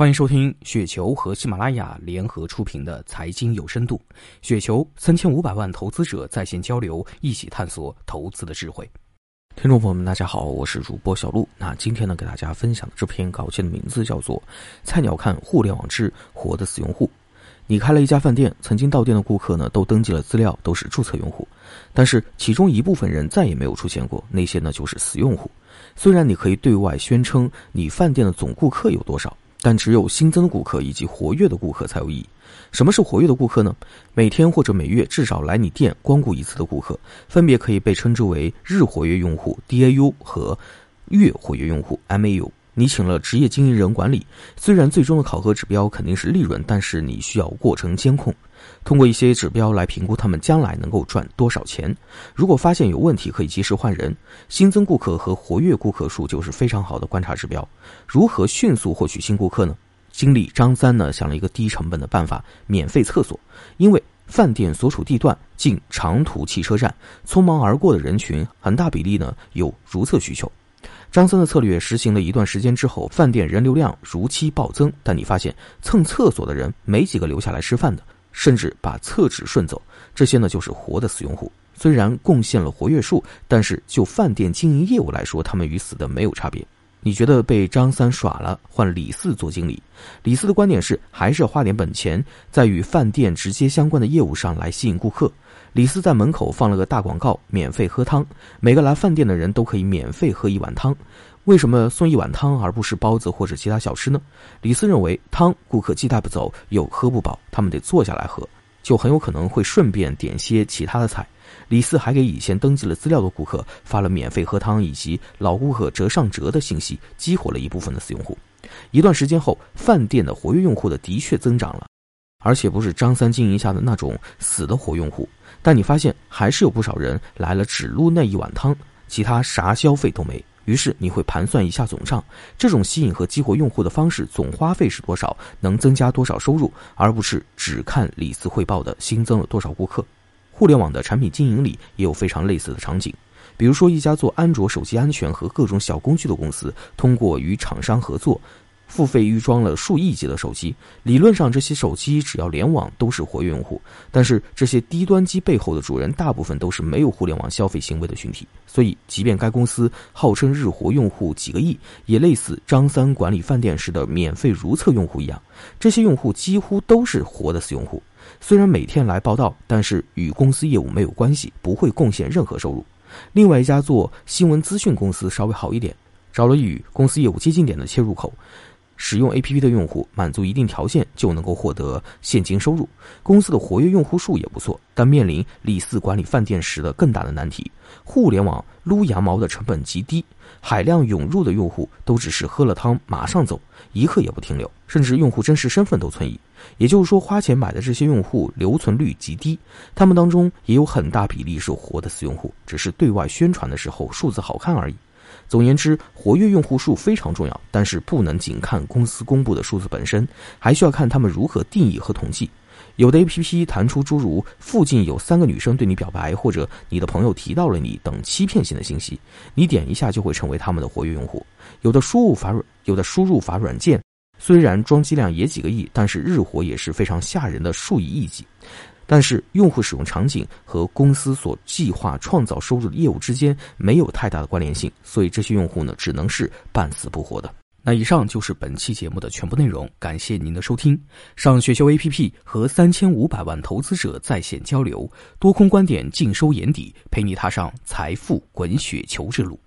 欢迎收听雪球和喜马拉雅联合出品的财经有深度。雪球三千五百万投资者在线交流，一起探索投资的智慧。听众朋友们，大家好，我是主播小璐。那今天呢，给大家分享的这篇稿件的名字叫做《菜鸟看互联网之活的死用户》。你开了一家饭店，曾经到店的顾客呢，都登记了资料，都是注册用户，但是其中一部分人再也没有出现过，那些呢就是死用户。虽然你可以对外宣称你饭店的总顾客有多少。但只有新增的顾客以及活跃的顾客才有意义。什么是活跃的顾客呢？每天或者每月至少来你店光顾一次的顾客，分别可以被称之为日活跃用户 （DAU） 和月活跃用户 （MAU）。你请了职业经营人管理，虽然最终的考核指标肯定是利润，但是你需要过程监控。通过一些指标来评估他们将来能够赚多少钱。如果发现有问题，可以及时换人。新增顾客和活跃顾客数就是非常好的观察指标。如何迅速获取新顾客呢？经理张三呢想了一个低成本的办法：免费厕所。因为饭店所处地段近长途汽车站，匆忙而过的人群很大比例呢有如厕需求。张三的策略实行了一段时间之后，饭店人流量如期暴增。但你发现蹭厕所的人没几个留下来吃饭的。甚至把厕纸顺走，这些呢就是活的死用户。虽然贡献了活跃数，但是就饭店经营业务来说，他们与死的没有差别。你觉得被张三耍了，换李四做经理。李四的观点是，还是要花点本钱，在与饭店直接相关的业务上来吸引顾客。李四在门口放了个大广告：免费喝汤，每个来饭店的人都可以免费喝一碗汤。为什么送一碗汤而不是包子或者其他小吃呢？李四认为，汤顾客既带不走又喝不饱，他们得坐下来喝，就很有可能会顺便点些其他的菜。李四还给以前登记了资料的顾客发了免费喝汤以及老顾客折上折的信息，激活了一部分的死用户。一段时间后，饭店的活跃用户的的确增长了，而且不是张三经营下的那种死的活用户。但你发现还是有不少人来了只撸那一碗汤，其他啥消费都没。于是你会盘算一下总账，这种吸引和激活用户的方式总花费是多少，能增加多少收入，而不是只看李斯汇报的新增了多少顾客。互联网的产品经营里也有非常类似的场景，比如说一家做安卓手机安全和各种小工具的公司，通过与厂商合作。付费预装了数亿级的手机，理论上这些手机只要联网都是活跃用户。但是这些低端机背后的主人大部分都是没有互联网消费行为的群体，所以即便该公司号称日活用户几个亿，也类似张三管理饭店时的免费如厕用户一样，这些用户几乎都是活的死用户。虽然每天来报道，但是与公司业务没有关系，不会贡献任何收入。另外一家做新闻资讯公司稍微好一点，找了与公司业务接近点的切入口。使用 APP 的用户满足一定条件就能够获得现金收入，公司的活跃用户数也不错，但面临李四管理饭店时的更大的难题：互联网撸羊毛的成本极低，海量涌入的用户都只是喝了汤马上走，一刻也不停留，甚至用户真实身份都存疑。也就是说，花钱买的这些用户留存率极低，他们当中也有很大比例是活的死用户，只是对外宣传的时候数字好看而已。总言之，活跃用户数非常重要，但是不能仅看公司公布的数字本身，还需要看他们如何定义和统计。有的 APP 弹出诸如“附近有三个女生对你表白”或者“你的朋友提到了你”等欺骗性的信息，你点一下就会成为他们的活跃用户。有的输入法软，有的输入法软件，虽然装机量也几个亿，但是日活也是非常吓人的数以亿计。但是，用户使用场景和公司所计划创造收入的业务之间没有太大的关联性，所以这些用户呢，只能是半死不活的。那以上就是本期节目的全部内容，感谢您的收听。上雪球 APP 和三千五百万投资者在线交流，多空观点尽收眼底，陪你踏上财富滚雪球之路。